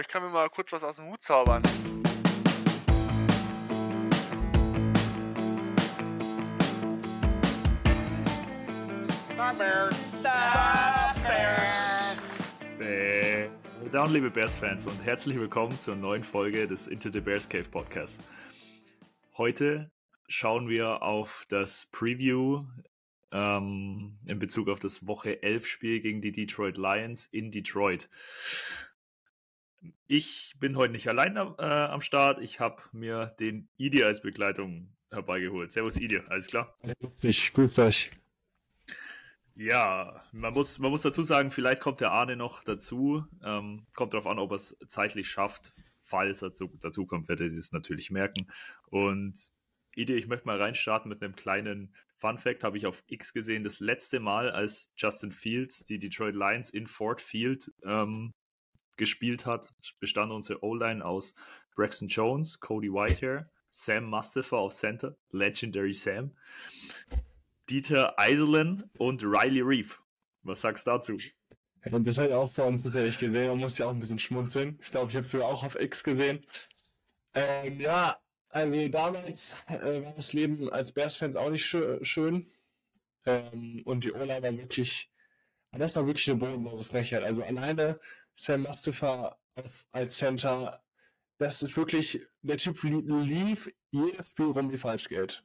ich kann mir mal kurz was aus dem Hut zaubern. Bears. Bears. Bäh. Down, liebe Bears-Fans, und herzlich willkommen zur neuen Folge des Into the Bears Cave Podcast. Heute schauen wir auf das Preview ähm, in Bezug auf das Woche 11 Spiel gegen die Detroit Lions in Detroit. Ich bin heute nicht allein äh, am Start. Ich habe mir den Idi als Begleitung herbeigeholt. Servus Idi, alles klar? Ich grüße euch. Ja, man muss, man muss dazu sagen, vielleicht kommt der Arne noch dazu. Ähm, kommt darauf an, ob er es zeitlich schafft. Falls er zu, dazu kommt, wird er es natürlich merken. Und Idee, ich möchte mal reinstarten mit einem kleinen Fun Fact, habe ich auf X gesehen. Das letzte Mal, als Justin Fields die Detroit Lions in Ford Field ähm, gespielt hat, bestand unsere O-Line aus Braxton Jones, Cody Whitehair, Sam Mustafa auf Center, Legendary Sam, Dieter Eiselen und Riley Reef. Was sagst du dazu? Und das ich auch vor uns zufällig gesehen. Man muss ja auch ein bisschen schmunzeln. Ich glaube, ich habe es sogar auch auf X gesehen. Ähm, ja, also damals äh, war das Leben als Bears-Fans auch nicht schö schön. Ähm, und die O-Line war wirklich, das war wirklich eine bodenlose Frechheit. Also alleine Sam Mustafa als Center, das ist wirklich, der Typ lief jedes Spiel rum wie Falschgeld.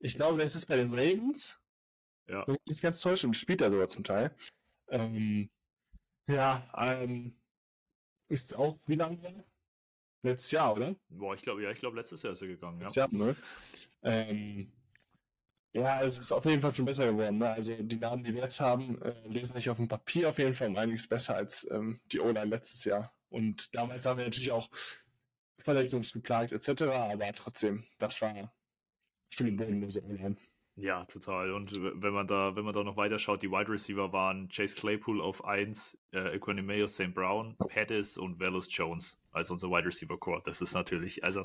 Ich glaube, das ist bei den Ravens. Ja. Nicht ganz täuschend, und spielt er sogar zum Teil. Ähm, ja, ähm, ist auch wie lange? Letztes Jahr, oder? Boah, ich glaube, ja, ich glaube, letztes Jahr ist er gegangen. Letztes Jahr, ne? Ähm, ja, es ist auf jeden Fall schon besser geworden. Ne? Also die Namen, die wir jetzt haben, äh, lesen sich auf dem Papier auf jeden Fall einiges besser als ähm, die O-Line letztes Jahr. Und damals haben wir natürlich auch verletzungsgeplagt etc., aber trotzdem, das war schon eine bodenlose O-Line. Ja, total. Und wenn man da, wenn man da noch weiter schaut, die Wide Receiver waren Chase Claypool auf 1, äh, Equanimeo St. Brown, Pettis und Velus Jones als unser Wide Receiver Core. Das ist natürlich, also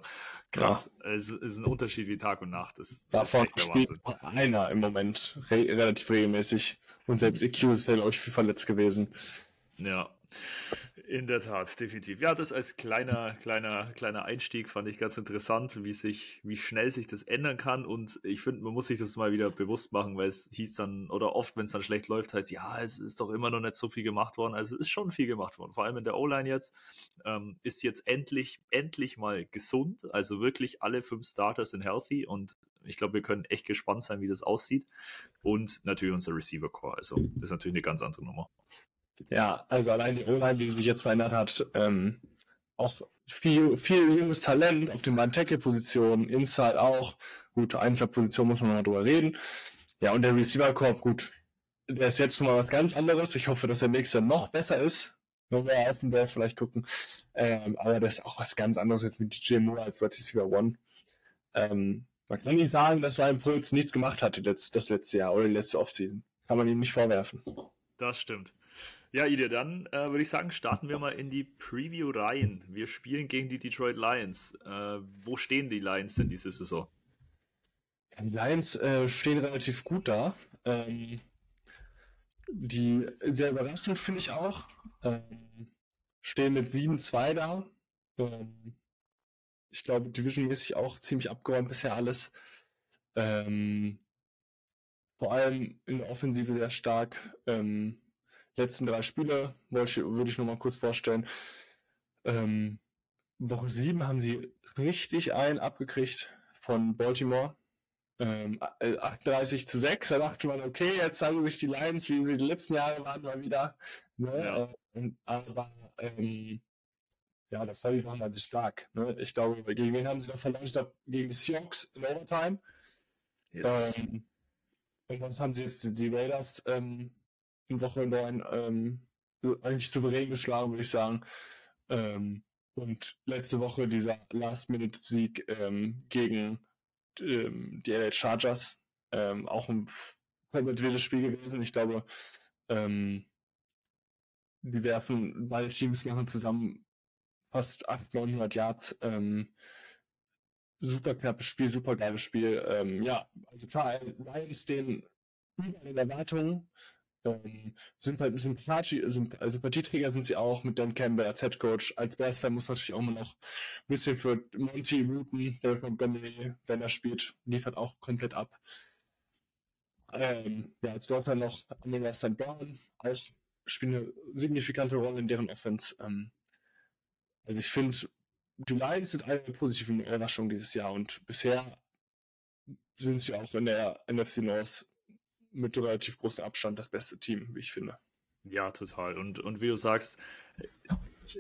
krass. Ja. Es ist ein Unterschied wie Tag und Nacht. Das, Davon das steht einer im Moment re relativ regelmäßig. Und selbst EQ ist ja, glaube ich, viel verletzt gewesen. Ja. In der Tat, definitiv. Ja, das als kleiner, kleiner, kleiner Einstieg fand ich ganz interessant, wie sich, wie schnell sich das ändern kann. Und ich finde, man muss sich das mal wieder bewusst machen, weil es hieß dann, oder oft, wenn es dann schlecht läuft, heißt, ja, es ist doch immer noch nicht so viel gemacht worden. Also es ist schon viel gemacht worden. Vor allem in der O-Line jetzt ähm, ist jetzt endlich, endlich mal gesund. Also wirklich alle fünf Starter sind healthy und ich glaube, wir können echt gespannt sein, wie das aussieht. Und natürlich unser Receiver Core. Also das ist natürlich eine ganz andere Nummer. Ja, also allein die O-Line, die sich jetzt verändert hat, ähm, auch viel, viel junges Talent auf den beiden Tackle-Positionen, Inside auch. Gute Einzelposition muss man mal drüber reden. Ja, und der Receiver-Korb, gut, der ist jetzt schon mal was ganz anderes. Ich hoffe, dass der nächste noch besser ist. Wenn wir auf den Draft vielleicht gucken. Ähm, aber das ist auch was ganz anderes jetzt mit DJ Moore als Wide Receiver One. Ähm, man kann nicht sagen, dass Ryan Pulitz nichts gemacht hat das letzte Jahr oder die letzte Offseason. Kann man ihm nicht vorwerfen. Das stimmt. Ja, Ide, dann äh, würde ich sagen, starten wir mal in die Preview rein. Wir spielen gegen die Detroit Lions. Äh, wo stehen die Lions denn diese Saison? Die Lions äh, stehen relativ gut da. Ähm, die sehr überraschend finde ich auch. Ähm, stehen mit 7-2 da. Ähm, ich glaube, divisionmäßig auch ziemlich abgeräumt bisher alles. Ähm, vor allem in der Offensive sehr stark. Ähm, letzten drei Spiele ich, würde ich nur mal kurz vorstellen. Ähm, Woche 7 haben sie richtig ein abgekriegt von Baltimore. Ähm, 38 äh, zu 6. Da dachte man, okay, jetzt zeigen sich die Lions, wie sie die letzten Jahre waren, mal wieder. Ne? Ja. Ähm, aber ähm, ja, das war die Sache halt stark. Ne? Ich glaube, gegen wen haben sie da verloren? Ich glaube, gegen die Seahawks in Overtime. Yes. Ähm, und sonst haben sie jetzt die, die Raiders ähm, in Woche 9 ähm, eigentlich souverän geschlagen, würde ich sagen. Ähm, und letzte Woche dieser Last-Minute-Sieg ähm, gegen ähm, die LA Chargers. Ähm, auch ein komplett wildes Spiel gewesen. Ich glaube, die werfen, beide Teams machen zusammen fast 800, 900 Yards. Ähm, super knappes Spiel, super geiles Spiel. Ähm, ja, also klar, stehen über den Erwartungen. Ähm, Sympathie, Sympathie, Sympathieträger sind sie auch mit Dan Campbell als Head Coach. Als Bears-Fan muss man natürlich auch immer noch ein bisschen für Monty Newton, der von Gunny, wenn er spielt, liefert auch komplett ab. Ähm, ja, als dort dann noch Amon St. Brown, auch spielt eine signifikante Rolle in deren Offense. Ähm, also ich finde, die Lions sind eine positive Überraschung dieses Jahr und bisher sind sie auch in der NFC North mit relativ großem Abstand das beste Team, wie ich finde. Ja, total. Und, und wie du sagst,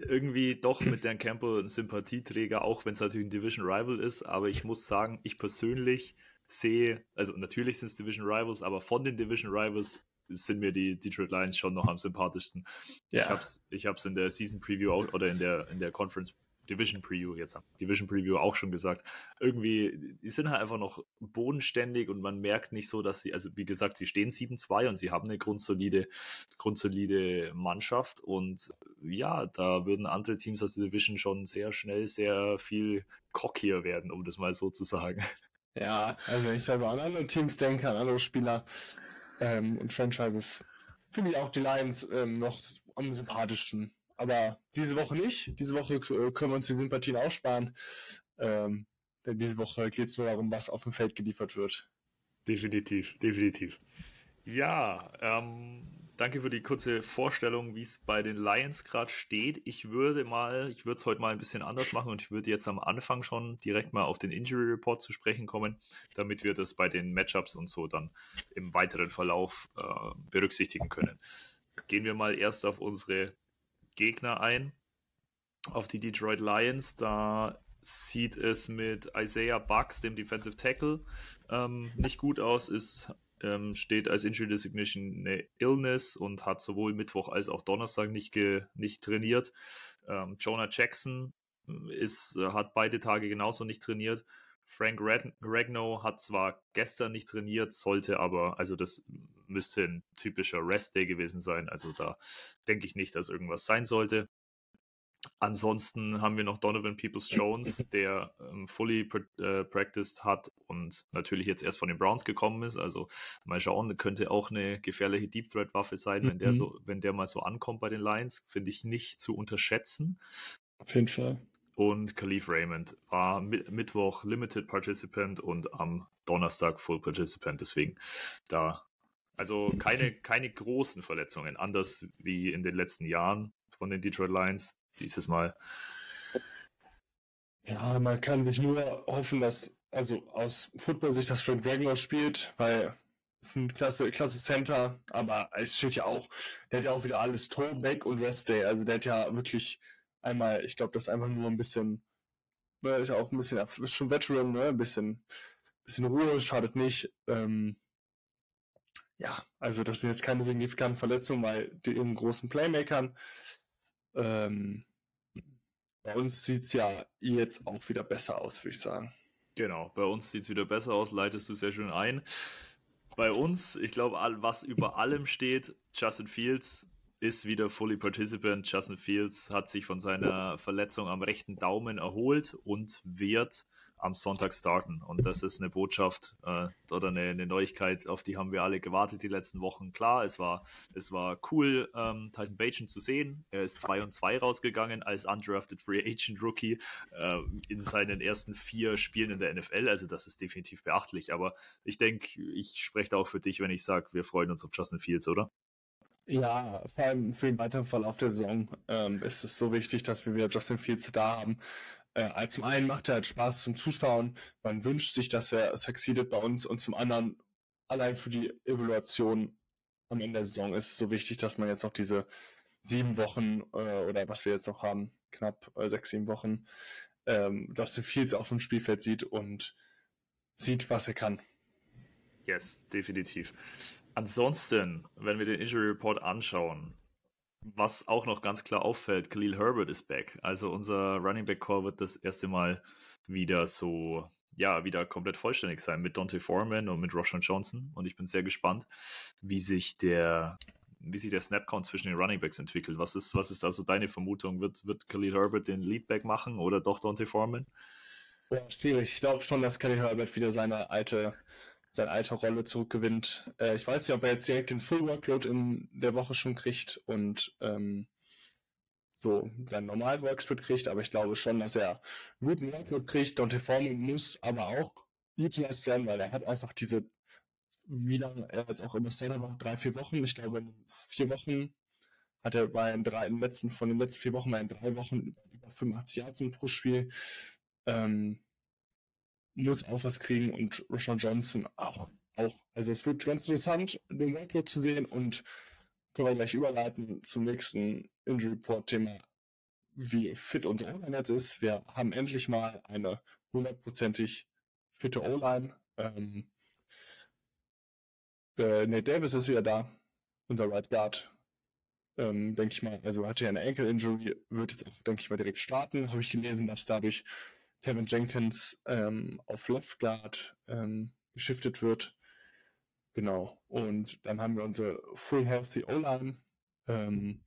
irgendwie doch mit Dan Campbell ein Sympathieträger, auch wenn es natürlich ein Division Rival ist. Aber ich muss sagen, ich persönlich sehe, also natürlich sind es Division Rivals, aber von den Division Rivals sind mir die Detroit Lions schon noch am sympathischsten. Ja. Ich habe es ich hab's in der Season Preview auch, oder in der, in der Conference Division Preview jetzt Division Preview auch schon gesagt. Irgendwie, die sind halt einfach noch bodenständig und man merkt nicht so, dass sie, also wie gesagt, sie stehen 7-2 und sie haben eine grundsolide, grundsolide Mannschaft und ja, da würden andere Teams aus der Division schon sehr schnell sehr viel cockier werden, um das mal so zu sagen. Ja, also wenn ich da an andere Teams denke, an andere Spieler ähm, und Franchises, finde ich auch die Lions ähm, noch am sympathischsten. Aber diese Woche nicht. Diese Woche äh, können wir uns die Sympathien aussparen. Ähm, denn diese Woche geht es nur darum, was auf dem Feld geliefert wird. Definitiv, definitiv. Ja, ähm, danke für die kurze Vorstellung, wie es bei den Lions gerade steht. Ich würde mal, ich würde es heute mal ein bisschen anders machen und ich würde jetzt am Anfang schon direkt mal auf den Injury Report zu sprechen kommen, damit wir das bei den Matchups und so dann im weiteren Verlauf äh, berücksichtigen können. Gehen wir mal erst auf unsere Gegner ein, auf die Detroit Lions. Da sieht es mit Isaiah Bucks, dem Defensive Tackle, ähm, nicht gut aus, ist ähm, steht als Injury Designation eine Illness und hat sowohl Mittwoch als auch Donnerstag nicht, ge, nicht trainiert. Ähm, Jonah Jackson äh, ist, äh, hat beide Tage genauso nicht trainiert. Frank Ragnow hat zwar gestern nicht trainiert, sollte aber, also das müsste ein typischer Rest Day gewesen sein. Also da denke ich nicht, dass irgendwas sein sollte. Ansonsten haben wir noch Donovan Peoples Jones, der ähm, fully äh, practiced hat und natürlich jetzt erst von den Browns gekommen ist. Also mal schauen, könnte auch eine gefährliche Deep Threat Waffe sein, mhm. wenn der mhm. so, wenn der mal so ankommt bei den Lions, finde ich nicht zu unterschätzen. Auf jeden Fall. Und Khalif Raymond war mit, Mittwoch Limited Participant und am Donnerstag Full Participant. Deswegen da also keine, keine großen Verletzungen, anders wie in den letzten Jahren von den Detroit Lions dieses Mal. Ja, man kann sich nur hoffen, dass, also aus Football-Sicht, dass Frank Wagner spielt, weil es ist ein klasse, klasse Center, aber es steht ja auch, der hat ja auch wieder alles Throwback und Rest Day, also der hat ja wirklich einmal, ich glaube, das ist einfach nur ein bisschen, ne, ist ja auch ein bisschen, ist schon Veteran, ne, ein bisschen, bisschen Ruhe, schadet nicht, ähm, ja, also das sind jetzt keine signifikanten Verletzungen bei den großen Playmakern. Ähm, bei uns sieht es ja jetzt auch wieder besser aus, würde ich sagen. Genau, bei uns sieht es wieder besser aus, leitest du sehr schön ein. Bei uns, ich glaube, was über allem steht, Justin Fields ist wieder fully participant. Justin Fields hat sich von seiner Verletzung am rechten Daumen erholt und wird am Sonntag starten. Und das ist eine Botschaft äh, oder eine, eine, Neuigkeit, auf die haben wir alle gewartet die letzten Wochen. Klar, es war, es war cool, ähm, Tyson Bajan zu sehen. Er ist 2 und 2 rausgegangen als undrafted Free Agent Rookie äh, in seinen ersten vier Spielen in der NFL. Also das ist definitiv beachtlich. Aber ich denke, ich spreche da auch für dich, wenn ich sage, wir freuen uns auf Justin Fields, oder? Ja, vor allem für den weiteren Verlauf der Saison ähm, ist es so wichtig, dass wir wieder Justin Fields da haben. Äh, zum einen macht er halt Spaß zum Zuschauen, man wünscht sich, dass er succeedet bei uns und zum anderen allein für die Evaluation am Ende der Saison ist es so wichtig, dass man jetzt auch diese sieben Wochen äh, oder was wir jetzt noch haben, knapp äh, sechs, sieben Wochen, ähm, Justin Fields auf dem Spielfeld sieht und sieht, was er kann. Yes, definitiv. Ansonsten, wenn wir den Injury Report anschauen, was auch noch ganz klar auffällt, Khalil Herbert ist back. Also unser Running Back Core wird das erste Mal wieder so, ja, wieder komplett vollständig sein mit Dante Foreman und mit Roshan Johnson. Und ich bin sehr gespannt, wie sich der, wie sich der Snapcount zwischen den Running Backs entwickelt. Was ist, was ist also deine Vermutung? Wird, wird Khalil Herbert den Leadback machen oder doch Dante Foreman? Ja, schwierig. Ich glaube schon, dass Khalil Herbert wieder seine alte seine alte Rolle zurückgewinnt. Äh, ich weiß nicht, ob er jetzt direkt den Full Workload in der Woche schon kriegt und ähm, so seinen normalen Worksplit kriegt, aber ich glaube schon, dass er einen guten Workload kriegt. Dante Foreman muss aber auch utilized werden, weil er hat einfach diese, wie lange er jetzt auch immer State war, drei, vier Wochen. Ich glaube, in vier Wochen hat er bei den, drei, den letzten, von den letzten vier Wochen mal in drei Wochen über 85 Yards pro Spiel. Ähm, muss auch was kriegen und Rashawn Johnson auch. auch. Also es wird ganz interessant, den Workload zu sehen und können wir gleich überleiten zum nächsten Injury Report Thema, wie fit unsere O-Line ist. Wir haben endlich mal eine hundertprozentig fitte O-Line. Ähm, äh, Nate Davis ist wieder da, unser Right Guard. Ähm, denke ich mal, also hatte ja eine Ankle-Injury, wird jetzt auch, denke ich mal, direkt starten. Habe ich gelesen, dass dadurch Kevin Jenkins ähm, auf Left Guard ähm, geschiftet wird. Genau. Und dann haben wir unsere Full Healthy O-Line, ähm,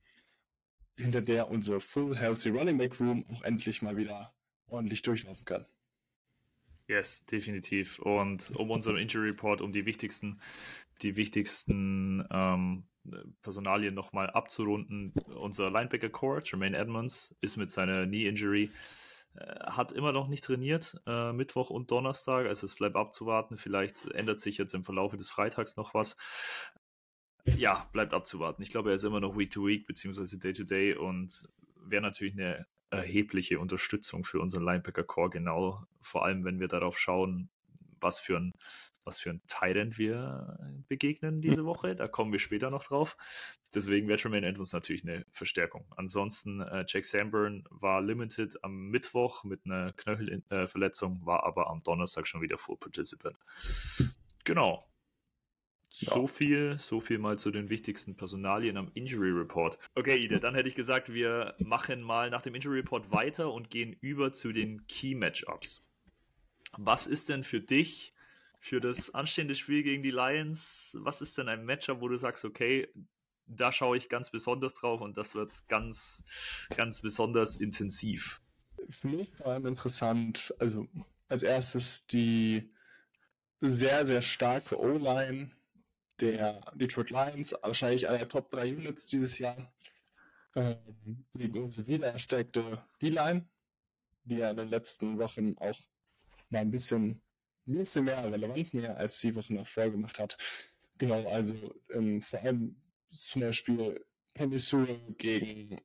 hinter der unsere Full Healthy Running Back Room auch endlich mal wieder ordentlich durchlaufen kann. Yes, definitiv. Und um unseren Injury Report, um die wichtigsten, die wichtigsten ähm, Personalien nochmal abzurunden. Unser Linebacker Core, Jermaine Edmonds, ist mit seiner Knee Injury hat immer noch nicht trainiert, äh, Mittwoch und Donnerstag. Also es bleibt abzuwarten. Vielleicht ändert sich jetzt im Verlauf des Freitags noch was. Ja, bleibt abzuwarten. Ich glaube, er ist immer noch Week to Week beziehungsweise Day to Day und wäre natürlich eine erhebliche Unterstützung für unseren Linebacker Core, genau. Vor allem, wenn wir darauf schauen, was für ein, was für ein Tyrant wir begegnen diese Woche. Da kommen wir später noch drauf. Deswegen wäre Tremaine Edmonds natürlich eine Verstärkung. Ansonsten, äh, Jack Sanborn war limited am Mittwoch mit einer Knöchelverletzung, war aber am Donnerstag schon wieder Full Participant. Genau. Ja. So viel, so viel mal zu den wichtigsten Personalien am Injury Report. Okay, Ide, dann hätte ich gesagt, wir machen mal nach dem Injury Report weiter und gehen über zu den Key Matchups. Was ist denn für dich für das anstehende Spiel gegen die Lions? Was ist denn ein Matchup, wo du sagst, okay, da schaue ich ganz besonders drauf und das wird ganz, ganz besonders intensiv? Für mich vor allem interessant, also als erstes die sehr, sehr starke O-Line der Detroit Lions, wahrscheinlich einer der Top 3 Units dieses Jahr, ähm, gegen unsere wiedererstärkte D-Line, die ja in den letzten Wochen auch mal ein bisschen, ein bisschen mehr relevant mehr als die Wochen davor gemacht hat. Genau, also ähm, vor allem zum Beispiel Sewell gegen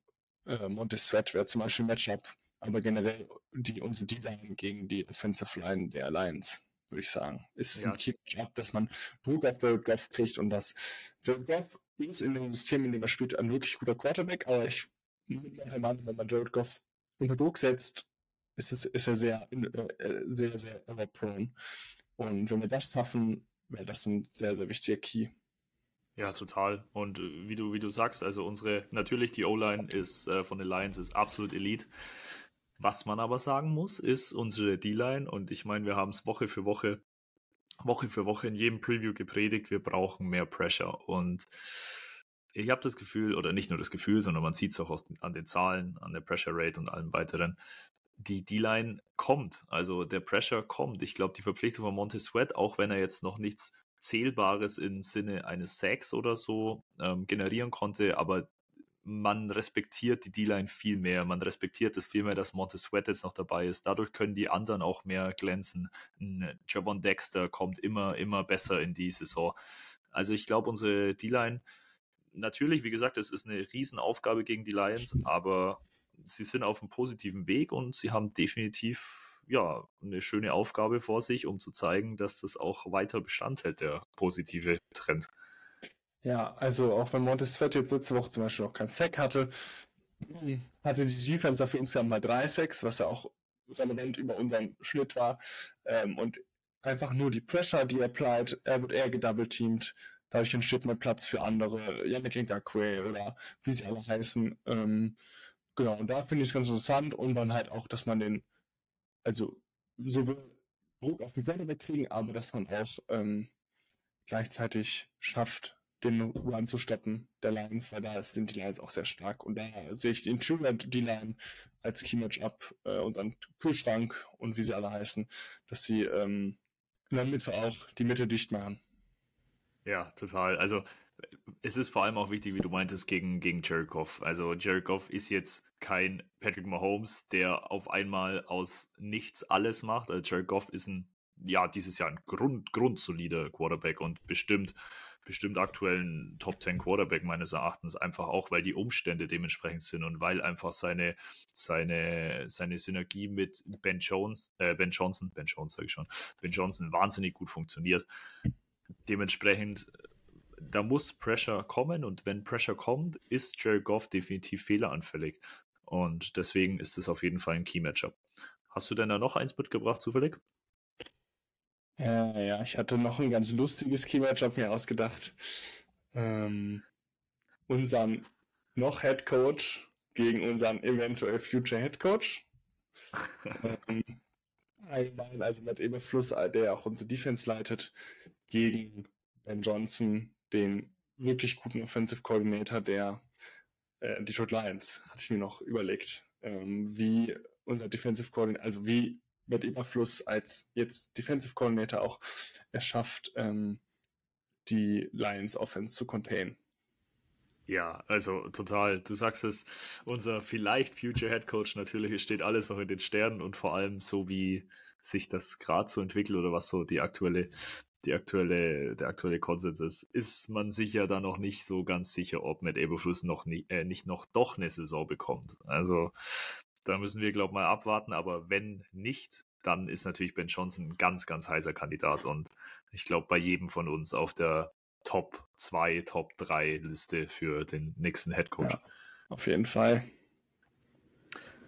äh, Montesvet wäre zum Beispiel ein Matchup, aber generell die unsere D-Line gegen die Offensive Line der Alliance, würde ich sagen, ist ja. ein Keep-Up, dass man Druck auf Jared Goff kriegt und das Jared Goff ist in dem System, in dem er spielt, ein wirklich guter Quarterback, aber ich mit wenn man Jared Goff unter Druck setzt, ist, es, ist er sehr, äh, sehr, sehr error-prone. Und wenn wir das schaffen, wäre das ein sehr, sehr wichtiger Key. Ja, total. Und äh, wie du, wie du sagst, also unsere, natürlich die O-Line ist äh, von den Lions ist absolut Elite. Was man aber sagen muss, ist unsere D-Line, und ich meine, wir haben es Woche für Woche, Woche für Woche in jedem Preview gepredigt, wir brauchen mehr Pressure. Und ich habe das Gefühl, oder nicht nur das Gefühl, sondern man sieht es auch an den Zahlen, an der Pressure Rate und allem weiteren, die D-Line kommt. Also der Pressure kommt. Ich glaube, die Verpflichtung von Monte Sweat, auch wenn er jetzt noch nichts Zählbares im Sinne eines Sacks oder so ähm, generieren konnte, aber man respektiert die D-Line viel mehr. Man respektiert es viel mehr, dass Monte Sweat jetzt noch dabei ist. Dadurch können die anderen auch mehr glänzen. Javon Dexter kommt immer, immer besser in die Saison. Also ich glaube, unsere D-Line, natürlich, wie gesagt, es ist eine Riesenaufgabe gegen die Lions, aber sie sind auf einem positiven Weg und sie haben definitiv ja eine schöne Aufgabe vor sich, um zu zeigen, dass das auch weiter Bestand hält, der positive Trend. Ja, also auch wenn Montesfett jetzt letzte Woche zum Beispiel noch kein Sack hatte, hatte die Defense dafür insgesamt mal drei Sacks, was ja auch relevant über unseren Schnitt war. Ähm, und einfach nur die Pressure, die er applied, er wird eher gedouble-teamed, dadurch entsteht mehr Platz für andere, Yannick Ngakwe oder wie sie alle heißen. Ähm, Genau, und da finde ich es ganz interessant und dann halt auch, dass man den, also sowohl Druck auf die Quarterback kriegen, aber dass man auch ähm, gleichzeitig schafft, den Run zu stoppen der Lions, weil da sind die Lions auch sehr stark und da sehe ich den Truland die Line als Key Matchup äh, und dann Kühlschrank und wie sie alle heißen, dass sie ähm, in der Mitte auch die Mitte dicht machen. Ja, total. Also es ist vor allem auch wichtig, wie du meintest, gegen, gegen Jared Goff. Also Jared Goff ist jetzt kein Patrick Mahomes, der auf einmal aus nichts alles macht. Also Jared Goff ist ein, ja, dieses Jahr ein Grund, grundsolider Quarterback und bestimmt, bestimmt aktuell ein Top 10 Quarterback meines Erachtens, einfach auch, weil die Umstände dementsprechend sind und weil einfach seine, seine, seine Synergie mit Ben Jones, äh, Ben Johnson, Ben Jones sage ich schon, Ben Johnson wahnsinnig gut funktioniert. Dementsprechend da muss Pressure kommen und wenn Pressure kommt, ist Jared Goff definitiv fehleranfällig. Und deswegen ist es auf jeden Fall ein Key-Matchup. Hast du denn da noch eins mitgebracht, zufällig? Ja, ja, ich hatte noch ein ganz lustiges Key-Matchup mir ausgedacht. Ähm, unseren noch Head Coach gegen unseren eventuell Future Head Coach. ähm, also mit Eberfluss, der auch unsere Defense leitet, gegen Ben Johnson, den wirklich guten Offensive Coordinator der äh, Detroit Lions, hatte ich mir noch überlegt, ähm, wie unser Defensive Coordinator, also wie Matt Eberfluss als jetzt Defensive Coordinator auch es schafft, ähm, die Lions Offense zu containen. Ja, also total. Du sagst es, unser vielleicht Future Head Coach natürlich, steht alles noch in den Sternen und vor allem so, wie sich das gerade so entwickelt oder was so die aktuelle die aktuelle, der aktuelle Konsens ist, ist man sich ja da noch nicht so ganz sicher, ob Matt Eberfluss noch nie, äh, nicht noch doch eine Saison bekommt. Also da müssen wir, glaube ich, mal abwarten. Aber wenn nicht, dann ist natürlich Ben Johnson ein ganz, ganz heißer Kandidat. Und ich glaube, bei jedem von uns auf der Top 2, Top 3 Liste für den nächsten Head Coach. Ja, auf jeden Fall.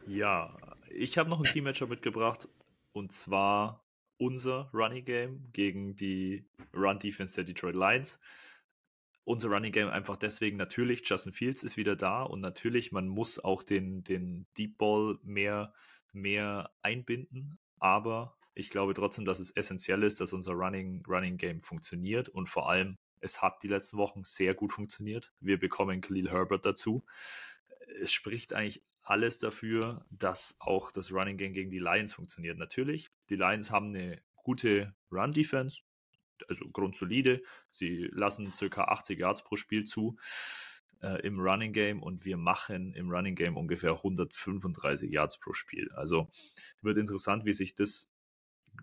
Ja, ich habe noch ein Team-Matchup mitgebracht. Und zwar unser Running Game gegen die Run Defense der Detroit Lions. Unser Running Game einfach deswegen natürlich, Justin Fields ist wieder da und natürlich, man muss auch den, den Deep Ball mehr, mehr einbinden, aber ich glaube trotzdem, dass es essentiell ist, dass unser Running, Running Game funktioniert und vor allem, es hat die letzten Wochen sehr gut funktioniert. Wir bekommen Khalil Herbert dazu. Es spricht eigentlich alles dafür, dass auch das Running Game gegen die Lions funktioniert. Natürlich, die Lions haben eine gute Run-Defense, also grundsolide. Sie lassen circa 80 Yards pro Spiel zu äh, im Running Game und wir machen im Running Game ungefähr 135 Yards pro Spiel. Also wird interessant, wie sich das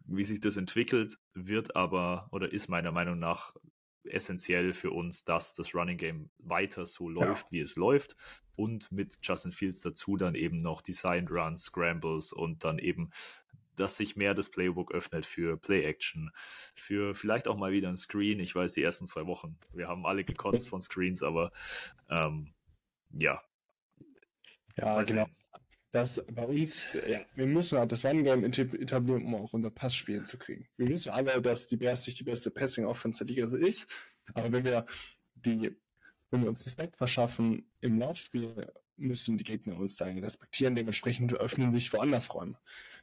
wie sich das entwickelt, wird aber oder ist meiner Meinung nach essentiell für uns, dass das Running Game weiter so läuft, ja. wie es läuft. Und mit Justin Fields dazu dann eben noch Designed Runs, Scrambles und dann eben, dass sich mehr das Playbook öffnet für Play-Action, für vielleicht auch mal wieder ein Screen. Ich weiß, die ersten zwei Wochen, wir haben alle gekotzt von Screens, aber ähm, ja. Ja, genau. Sehen. Das bei uns, ja, wir müssen halt das Run-Game etablieren, um auch unser Passspielen zu kriegen. Wir wissen alle, dass die Bears nicht die beste Passing-Offense der Liga ist, aber wenn wir die, wenn wir uns Respekt verschaffen im Laufspiel, müssen die Gegner uns dann respektieren, dementsprechend öffnen sich woanders Räume.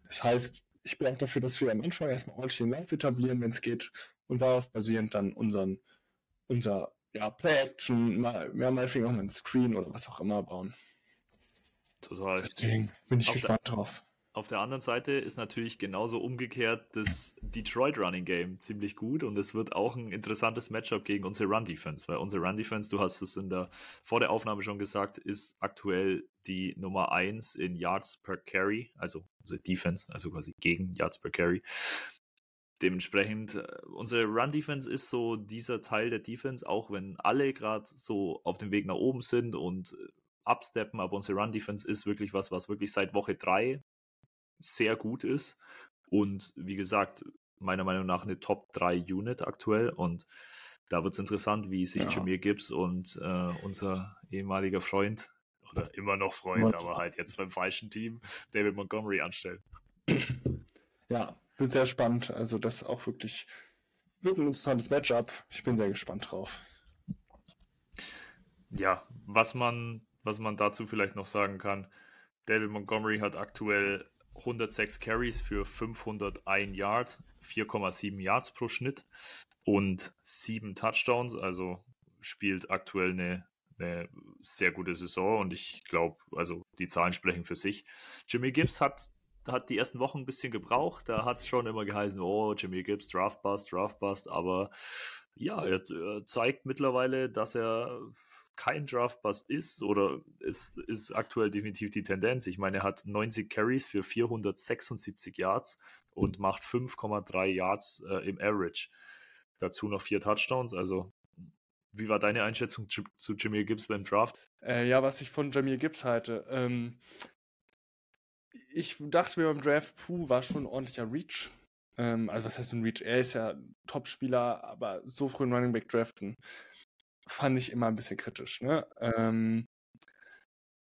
Das heißt, ich bin auch dafür, dass wir am Anfang erstmal ordentlich den Lauf etablieren, wenn es geht, und darauf basierend dann unseren, unser ja, Play-Action, mal, mehr mal auch mal ein Screen oder was auch immer bauen. Total. Deswegen bin ich auf gespannt der, drauf. Auf der anderen Seite ist natürlich genauso umgekehrt das Detroit Running Game ziemlich gut und es wird auch ein interessantes Matchup gegen unsere Run Defense, weil unsere Run Defense, du hast es in der, vor der Aufnahme schon gesagt, ist aktuell die Nummer 1 in Yards per Carry, also unsere Defense, also quasi gegen Yards per Carry. Dementsprechend, äh, unsere Run-Defense ist so dieser Teil der Defense, auch wenn alle gerade so auf dem Weg nach oben sind und äh, absteppen, aber unsere Run-Defense ist wirklich was, was wirklich seit Woche 3 sehr gut ist. Und wie gesagt, meiner Meinung nach eine Top 3 Unit aktuell. Und da wird es interessant, wie sich ja. Jameer Gibbs und äh, unser ehemaliger Freund, oder immer noch Freund, aber halt jetzt beim falschen Team, David Montgomery anstellen. Ja, wird sehr spannend. Also das ist auch wirklich, wirklich ein interessantes Matchup. Ich bin sehr gespannt drauf. Ja, was man was man dazu vielleicht noch sagen kann, David Montgomery hat aktuell 106 Carries für 501 Yard, 4,7 Yards pro Schnitt und 7 Touchdowns, also spielt aktuell eine, eine sehr gute Saison und ich glaube, also die Zahlen sprechen für sich. Jimmy Gibbs hat hat die ersten Wochen ein bisschen gebraucht. Da hat es schon immer geheißen, oh, Jimmy Gibbs, Draftbust, Draftbust. Aber ja, er, er zeigt mittlerweile, dass er kein Draftbust ist oder ist, ist aktuell definitiv die Tendenz. Ich meine, er hat 90 Carries für 476 Yards und macht 5,3 Yards äh, im Average. Dazu noch vier Touchdowns. Also, wie war deine Einschätzung zu, zu Jameer Gibbs beim Draft? Äh, ja, was ich von Jameer Gibbs halte. Ähm, ich dachte mir beim Draft, puh, war schon ein ordentlicher Reach. Ähm, also, was heißt ein Reach? Er ist ja Top-Spieler, aber so früh einen Running Back draften fand ich immer ein bisschen kritisch. Ne? Ähm,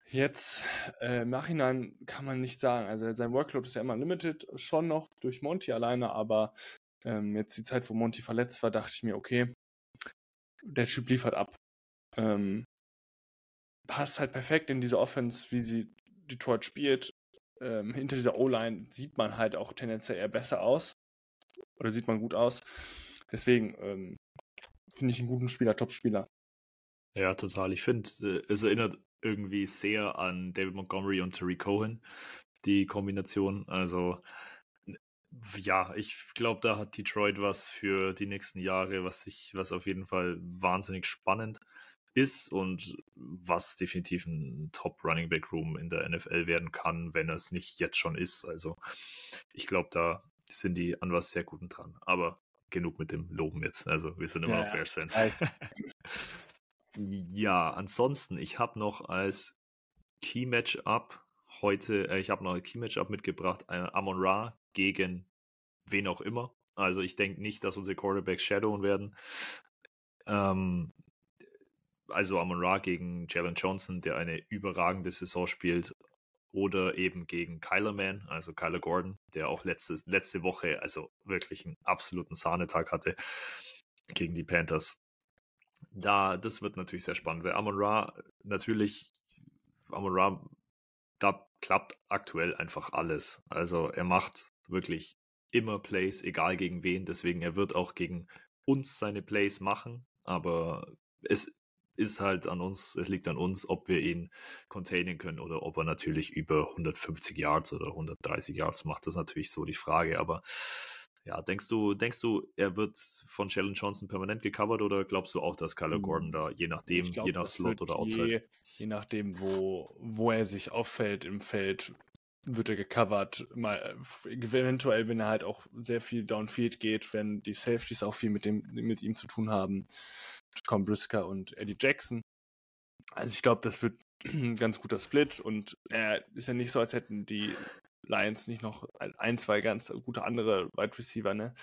jetzt äh, im Nachhinein kann man nicht sagen. Also sein Workload ist ja immer limited, schon noch durch Monty alleine, aber ähm, jetzt die Zeit, wo Monty verletzt war, dachte ich mir, okay, der Typ liefert ab. Ähm, passt halt perfekt in diese Offense, wie sie Detroit spielt. Ähm, hinter dieser O-Line sieht man halt auch tendenziell eher besser aus. Oder sieht man gut aus. Deswegen, ähm, finde ich einen guten Spieler, Top-Spieler. Ja, total. Ich finde, äh, es erinnert irgendwie sehr an David Montgomery und Terry Cohen, die Kombination. Also, ja, ich glaube, da hat Detroit was für die nächsten Jahre, was sich, was auf jeden Fall wahnsinnig spannend ist und was definitiv ein Top Running Back Room in der NFL werden kann, wenn es nicht jetzt schon ist. Also, ich glaube, da sind die an was sehr Guten dran. Aber genug mit dem Loben jetzt. Also wir sind immer ja, noch Bears-Fans. ja, ansonsten, ich habe noch als Key-Matchup heute, äh, ich habe noch ein Key-Matchup mitgebracht, äh, Amon Ra gegen wen auch immer. Also ich denke nicht, dass unsere Quarterbacks shadowen werden. Ähm, also Amon Ra gegen Jalen Johnson, der eine überragende Saison spielt oder eben gegen Kyler Mann, also Kyler Gordon, der auch letzte, letzte Woche also wirklich einen absoluten Sahnetag hatte gegen die Panthers. Da, das wird natürlich sehr spannend, weil Amon Ra natürlich, Amon Ra, da klappt aktuell einfach alles. Also er macht wirklich immer Plays, egal gegen wen, deswegen er wird auch gegen uns seine Plays machen, aber es ist halt an uns, es liegt an uns, ob wir ihn containen können oder ob er natürlich über 150 Yards oder 130 Yards macht. Das ist natürlich so die Frage. Aber ja, denkst du, denkst du, er wird von Sheldon Johnson permanent gecovert oder glaubst du auch, dass Kyler hm, Gordon da je nachdem, glaub, je nach Slot oder Outside? Je, je nachdem, wo, wo er sich auffällt im Feld, wird er gecovert. Mal, eventuell, wenn er halt auch sehr viel Downfield geht, wenn die Safeties auch viel mit, dem, mit ihm zu tun haben. Tom Brisker und Eddie Jackson. Also ich glaube, das wird ein ganz guter Split und äh, ist ja nicht so, als hätten die Lions nicht noch ein, zwei ganz gute andere Wide Receiver, ne?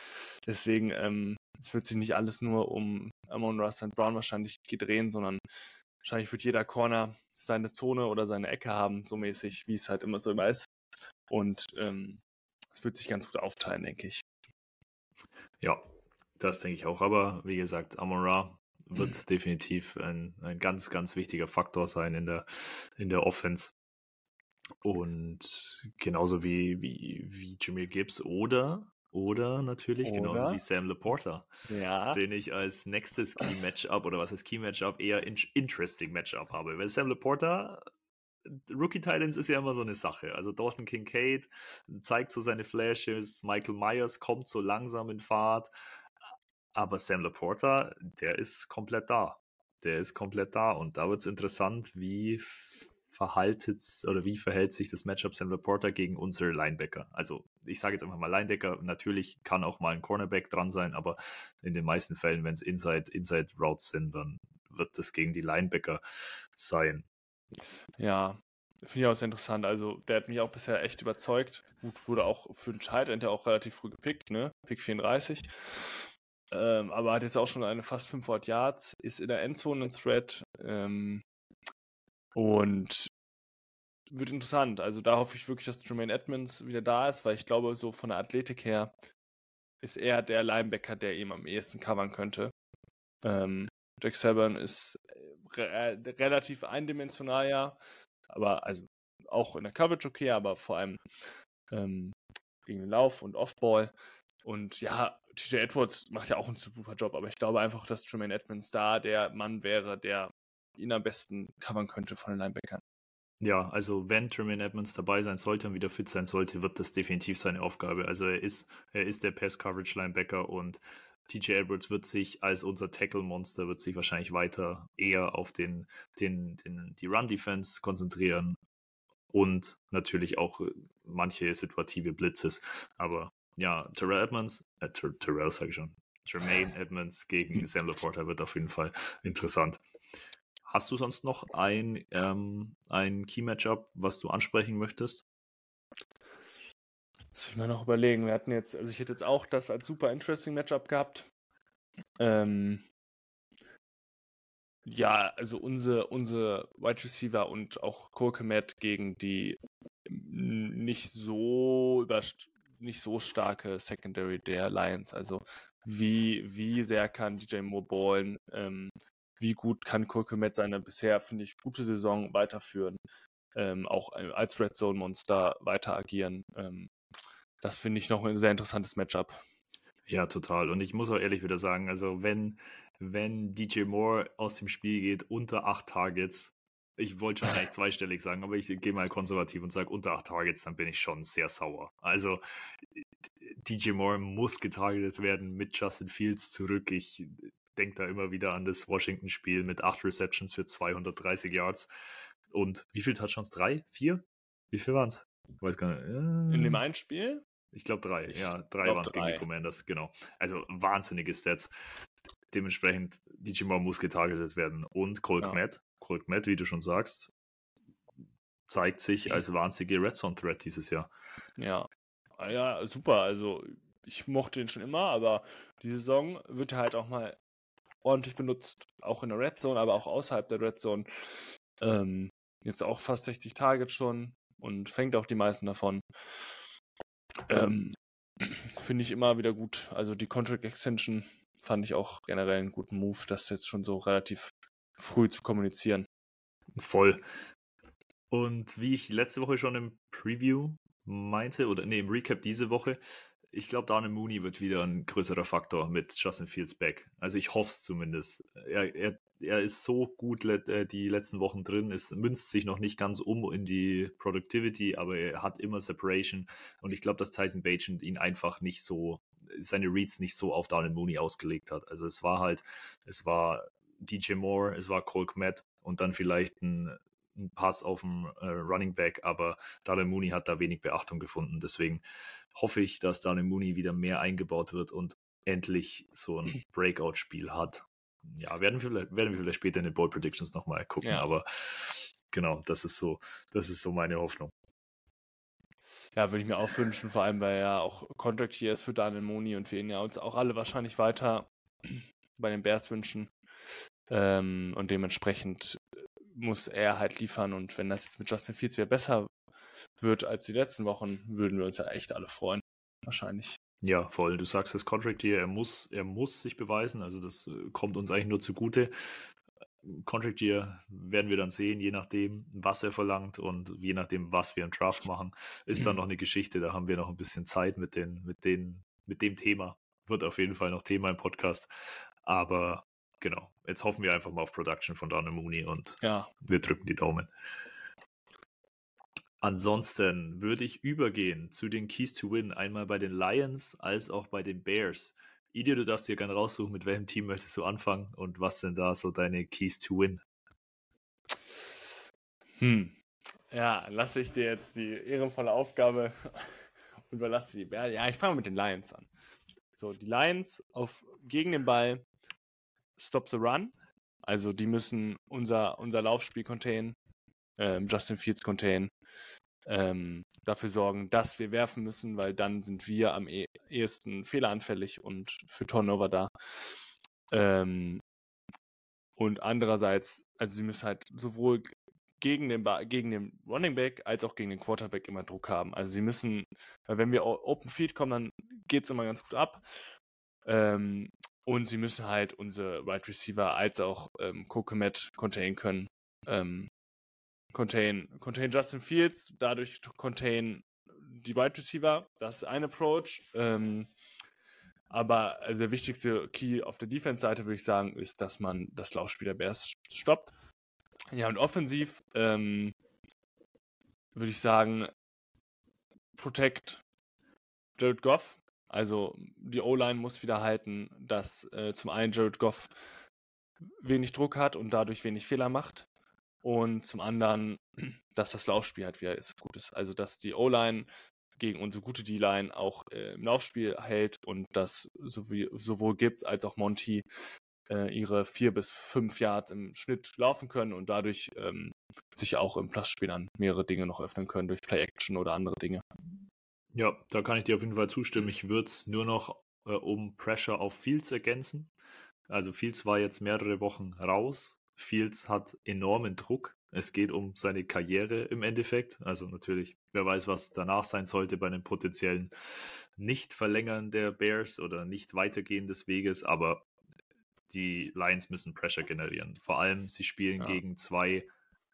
Deswegen, ähm, es wird sich nicht alles nur um Amon Russ und Brown wahrscheinlich gedrehen, sondern wahrscheinlich wird jeder Corner seine Zone oder seine Ecke haben, so mäßig, wie es halt immer so immer ist. Und ähm, es wird sich ganz gut aufteilen, denke ich. Ja, das denke ich auch. Aber wie gesagt, Amon Ra wird mhm. definitiv ein, ein ganz, ganz wichtiger Faktor sein in der, in der Offense. Und genauso wie, wie, wie Jameer Gibbs oder, oder natürlich oder? genauso wie Sam Laporta, ja. den ich als nächstes Key Matchup oder was als Key Matchup eher in interesting Matchup habe. Weil Sam Laporta Rookie Titans ist ja immer so eine Sache. Also Dalton Kincaid zeigt so seine Flashes, Michael Myers kommt so langsam in Fahrt, aber Sam Laporta, der ist komplett da. Der ist komplett da. Und da wird es interessant, wie verhaltet oder wie verhält sich das Matchup Sam Laporta gegen unsere Linebacker. Also ich sage jetzt einfach mal Linebacker, natürlich kann auch mal ein Cornerback dran sein, aber in den meisten Fällen, wenn es Inside, Inside Routes sind, dann wird das gegen die Linebacker sein. Ja, finde ich auch sehr interessant. Also der hat mich auch bisher echt überzeugt. Gut, wurde auch für den Tight End auch relativ früh gepickt, ne? Pick 34. Ähm, aber hat jetzt auch schon eine fast 500 Yards, ist in der Endzone ein Thread. Ähm, und wird interessant. Also da hoffe ich wirklich, dass Jermaine Edmonds wieder da ist, weil ich glaube, so von der Athletik her ist er der Linebacker, der ihm am ehesten covern könnte. Ähm, Jack Severn ist äh, re relativ eindimensional, ja. Aber also auch in der Coverage okay, aber vor allem ähm, gegen den Lauf und Offball. Und ja, TJ Edwards macht ja auch einen super Job, aber ich glaube einfach, dass Jermaine Edmonds da der Mann wäre, der ihn am besten covern könnte von den Linebackern. Ja, also wenn Tremaine Edmonds dabei sein sollte und wieder fit sein sollte, wird das definitiv seine Aufgabe. Also er ist, er ist der Pass-Coverage-Linebacker und TJ Edwards wird sich als unser Tackle-Monster, wird sich wahrscheinlich weiter eher auf den, den, den, die Run-Defense konzentrieren und natürlich auch manche situative Blitzes. Aber ja, Terrell Edmonds, äh, Ter Terrell sage ich schon, Jermaine Edmonds gegen Sam Laporta wird auf jeden Fall interessant. Hast du sonst noch ein, ähm, ein Key-Matchup, was du ansprechen möchtest? Muss ich mal noch überlegen. Wir hatten jetzt, also ich hätte jetzt auch das als super interesting Matchup gehabt. Ähm, ja, also unsere, unsere Wide Receiver und auch Kolkemet gegen die nicht so über, nicht so starke Secondary der Lions. Also wie, wie sehr kann DJ Moore ballen? Ähm, wie gut kann Kolkemet seine bisher, finde ich, gute Saison weiterführen? Ähm, auch als Red Zone Monster weiter agieren. Ähm, das finde ich noch ein sehr interessantes Matchup. Ja, total. Und ich muss auch ehrlich wieder sagen, also wenn, wenn DJ Moore aus dem Spiel geht unter acht Targets, ich wollte schon eigentlich zweistellig sagen, aber ich gehe mal konservativ und sage unter acht Targets, dann bin ich schon sehr sauer. Also DJ Moore muss getargetet werden mit Justin Fields zurück. Ich denke da immer wieder an das Washington-Spiel mit acht Receptions für 230 Yards. Und wie viele Touchdowns? Drei? Vier? Wie viel waren es? Weiß gar nicht. In dem einen Spiel? Ich glaube drei. Ich ja, drei waren es gegen die Commanders, genau. Also wahnsinnige Stats. Dementsprechend, DJ Moore muss getargetet werden. Und Cole ja. Kmet, Cole Kmet, wie du schon sagst, zeigt sich als wahnsinnige Red Zone Threat dieses Jahr. Ja. Ah ja, super. Also ich mochte ihn schon immer, aber die Saison wird halt auch mal ordentlich benutzt. Auch in der Red Zone, aber auch außerhalb der Red Zone. Ähm, jetzt auch fast 60 Targets schon und fängt auch die meisten davon. Ähm, Finde ich immer wieder gut. Also die Contract Extension fand ich auch generell einen guten Move, das jetzt schon so relativ früh zu kommunizieren. Voll. Und wie ich letzte Woche schon im Preview meinte, oder nee, im Recap diese Woche, ich glaube, Darnell Mooney wird wieder ein größerer Faktor mit Justin Fields back. Also ich hoffe es zumindest. Er, er, er ist so gut äh, die letzten Wochen drin, es münzt sich noch nicht ganz um in die Productivity, aber er hat immer Separation und ich glaube, dass Tyson Bagent ihn einfach nicht so, seine Reads nicht so auf Darnell Mooney ausgelegt hat. Also es war halt, es war DJ Moore, es war Cole Kmet und dann vielleicht ein ein Pass auf dem äh, Running Back, aber Darnell Mooney hat da wenig Beachtung gefunden. Deswegen hoffe ich, dass Darnell Mooney wieder mehr eingebaut wird und endlich so ein Breakout-Spiel hat. Ja, werden wir, vielleicht, werden wir vielleicht später in den Ball Predictions nochmal gucken, ja. aber genau, das ist so, das ist so meine Hoffnung. Ja, würde ich mir auch wünschen, vor allem, weil er auch Contract hier ist für Daniel Mooney und wir ihn ja uns auch alle wahrscheinlich weiter bei den Bears wünschen. Ähm, und dementsprechend muss er halt liefern. Und wenn das jetzt mit Justin Fields wieder besser wird als die letzten Wochen, würden wir uns ja echt alle freuen. Wahrscheinlich. Ja, voll. Du sagst das Contract hier, er muss, er muss sich beweisen. Also das äh, kommt uns eigentlich nur zugute. Contract Year werden wir dann sehen, je nachdem, was er verlangt und je nachdem, was wir im Draft machen, ist dann noch eine Geschichte. Da haben wir noch ein bisschen Zeit mit den, mit den, mit dem Thema. Wird auf jeden Fall noch Thema im Podcast. Aber genau, jetzt hoffen wir einfach mal auf Production von Dana Mooney und ja. wir drücken die Daumen. Ansonsten würde ich übergehen zu den Keys to Win, einmal bei den Lions als auch bei den Bears. Idio, du darfst dir gerne raussuchen, mit welchem Team möchtest du anfangen und was sind da so deine Keys to Win? Hm. Ja, lasse ich dir jetzt die ehrenvolle Aufgabe und überlasse die Bears. Ja, ich fange mit den Lions an. So, die Lions auf, gegen den Ball Stop the Run. Also die müssen unser, unser Laufspiel containen, ähm, Justin Fields containen, ähm, dafür sorgen, dass wir werfen müssen, weil dann sind wir am eh ehesten fehleranfällig und für Turnover da. Ähm, und andererseits, also sie müssen halt sowohl gegen den, gegen den Running Back als auch gegen den Quarterback immer Druck haben. Also sie müssen, weil wenn wir Open Field kommen, dann geht es immer ganz gut ab. Ähm, und sie müssen halt unsere Wide Receiver als auch ähm, Kokomet contain können. Ähm, contain, contain Justin Fields, dadurch contain die Wide Receiver. Das ist ein Approach. Ähm, aber also der wichtigste Key auf der Defense-Seite, würde ich sagen, ist, dass man das Laufspiel der Bears stoppt. Ja, und offensiv ähm, würde ich sagen, protect Jared Goff. Also die O-Line muss wieder halten, dass äh, zum einen Jared Goff wenig Druck hat und dadurch wenig Fehler macht. Und zum anderen, dass das Laufspiel halt wieder ist, gut ist. Also dass die O-Line gegen unsere gute D-Line auch äh, im Laufspiel hält und das sowie, sowohl gibt als auch Monty äh, ihre vier bis fünf Yards im Schnitt laufen können und dadurch ähm, sich auch im Passspiel an mehrere Dinge noch öffnen können durch Play-Action oder andere Dinge. Ja, da kann ich dir auf jeden Fall zustimmen. Ich würde es nur noch äh, um Pressure auf Fields ergänzen. Also Fields war jetzt mehrere Wochen raus. Fields hat enormen Druck. Es geht um seine Karriere im Endeffekt. Also natürlich, wer weiß, was danach sein sollte bei einem potenziellen Nicht-Verlängern der Bears oder nicht weitergehen des Weges. Aber die Lions müssen Pressure generieren. Vor allem, sie spielen ja. gegen zwei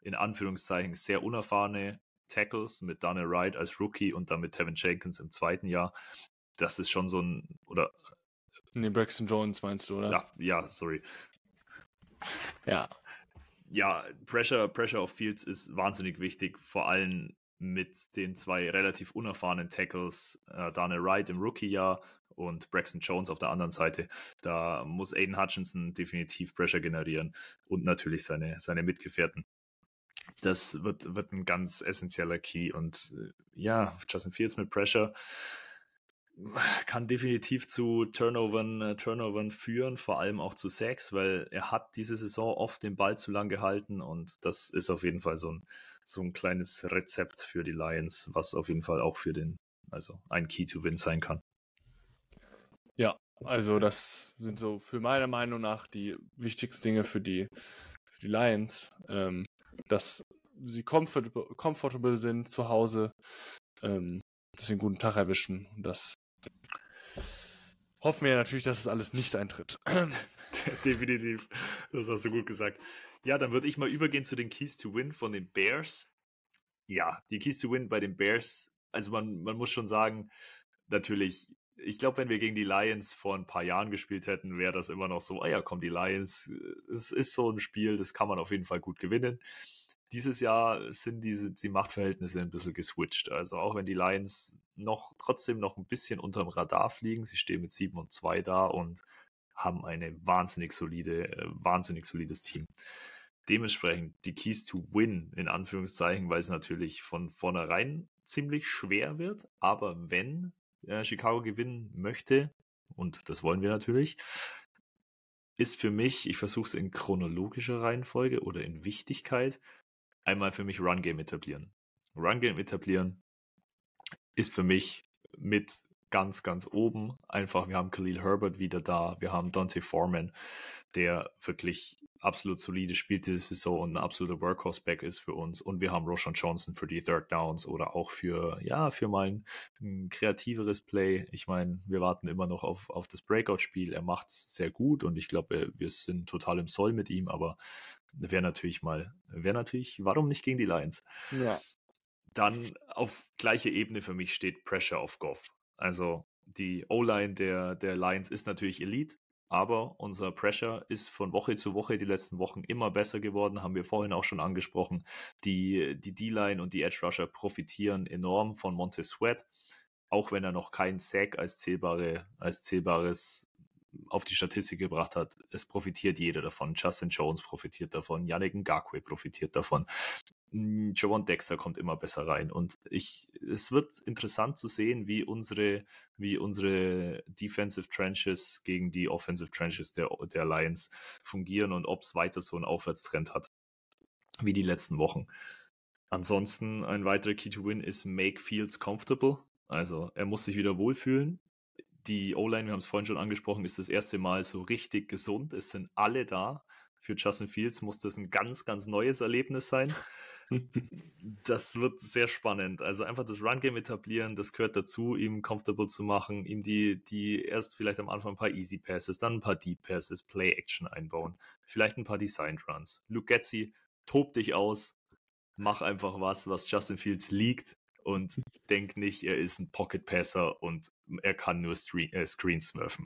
in Anführungszeichen sehr unerfahrene Tackles mit Daniel Wright als Rookie und dann mit Tevin Jenkins im zweiten Jahr. Das ist schon so ein, oder. Nee, Braxton Jones meinst du, oder? Ja, ja, sorry. Ja. Ja, Pressure, Pressure auf Fields ist wahnsinnig wichtig, vor allem mit den zwei relativ unerfahrenen Tackles, äh, Daniel Wright im Rookie-Jahr und Braxton Jones auf der anderen Seite. Da muss Aiden Hutchinson definitiv Pressure generieren und natürlich seine, seine Mitgefährten. Das wird, wird ein ganz essentieller Key. Und äh, ja, Justin Fields mit Pressure kann definitiv zu Turnovern, äh, Turnovern führen, vor allem auch zu Sacks, weil er hat diese Saison oft den Ball zu lang gehalten und das ist auf jeden Fall so ein, so ein kleines Rezept für die Lions, was auf jeden Fall auch für den, also ein Key to Win sein kann. Ja, also das sind so für meine Meinung nach die wichtigsten Dinge für die, für die Lions, ähm, dass sie comfortable, comfortable sind zu Hause, ähm, dass sie einen guten Tag erwischen und das hoffen wir natürlich, dass es alles nicht eintritt. Definitiv, das hast du gut gesagt. Ja, dann würde ich mal übergehen zu den Keys to Win von den Bears. Ja, die Keys to Win bei den Bears, also man, man muss schon sagen, natürlich ich glaube, wenn wir gegen die Lions vor ein paar Jahren gespielt hätten, wäre das immer noch so, ah ja, komm, die Lions, es ist so ein Spiel, das kann man auf jeden Fall gut gewinnen. Dieses Jahr sind diese die Machtverhältnisse ein bisschen geswitcht. Also auch wenn die Lions noch trotzdem noch ein bisschen unterm Radar fliegen, sie stehen mit 7 und 2 da und haben eine wahnsinnig solide, äh, wahnsinnig solides Team. Dementsprechend die Keys to Win, in Anführungszeichen, weil es natürlich von vornherein ziemlich schwer wird. Aber wenn äh, Chicago gewinnen möchte, und das wollen wir natürlich, ist für mich, ich versuche es in chronologischer Reihenfolge oder in Wichtigkeit, einmal für mich Run Game etablieren. Run Game etablieren ist für mich mit ganz, ganz oben. Einfach, wir haben Khalil Herbert wieder da, wir haben Dante Foreman, der wirklich absolut solide spielt diese Saison und ein absoluter Workhorse-Back ist für uns. Und wir haben Roshan Johnson für die Third Downs oder auch für, ja, für mal ein, kreativeres Play. Ich meine, wir warten immer noch auf, auf das Breakout-Spiel. Er macht es sehr gut und ich glaube, wir sind total im Soll mit ihm, aber wäre natürlich mal, wäre natürlich, warum nicht gegen die Lions? Ja. Dann auf gleiche Ebene für mich steht Pressure auf Goff. Also die O-Line der, der Lions ist natürlich Elite. Aber unser Pressure ist von Woche zu Woche die letzten Wochen immer besser geworden, haben wir vorhin auch schon angesprochen. Die, D-Line und die Edge Rusher profitieren enorm von Montez Sweat, auch wenn er noch keinen Sack als, zählbare, als zählbares auf die Statistik gebracht hat. Es profitiert jeder davon. Justin Jones profitiert davon, Yannick Ngakwe profitiert davon. Javon Dexter kommt immer besser rein. Und ich, es wird interessant zu sehen, wie unsere, wie unsere Defensive Trenches gegen die Offensive Trenches der, der Lions fungieren und ob es weiter so einen Aufwärtstrend hat, wie die letzten Wochen. Ansonsten ein weiterer Key to Win ist Make Fields comfortable. Also er muss sich wieder wohlfühlen. Die O-Line, wir haben es vorhin schon angesprochen, ist das erste Mal so richtig gesund. Es sind alle da. Für Justin Fields muss das ein ganz, ganz neues Erlebnis sein das wird sehr spannend. Also einfach das Run-Game etablieren, das gehört dazu, ihm comfortable zu machen, ihm die, die erst vielleicht am Anfang ein paar Easy Passes, dann ein paar Deep Passes, Play-Action einbauen, vielleicht ein paar Designed Runs. Luke Getzi, tob dich aus, mach einfach was, was Justin Fields liegt und denk nicht, er ist ein Pocket Passer und er kann nur Screen, äh, Screens werfen.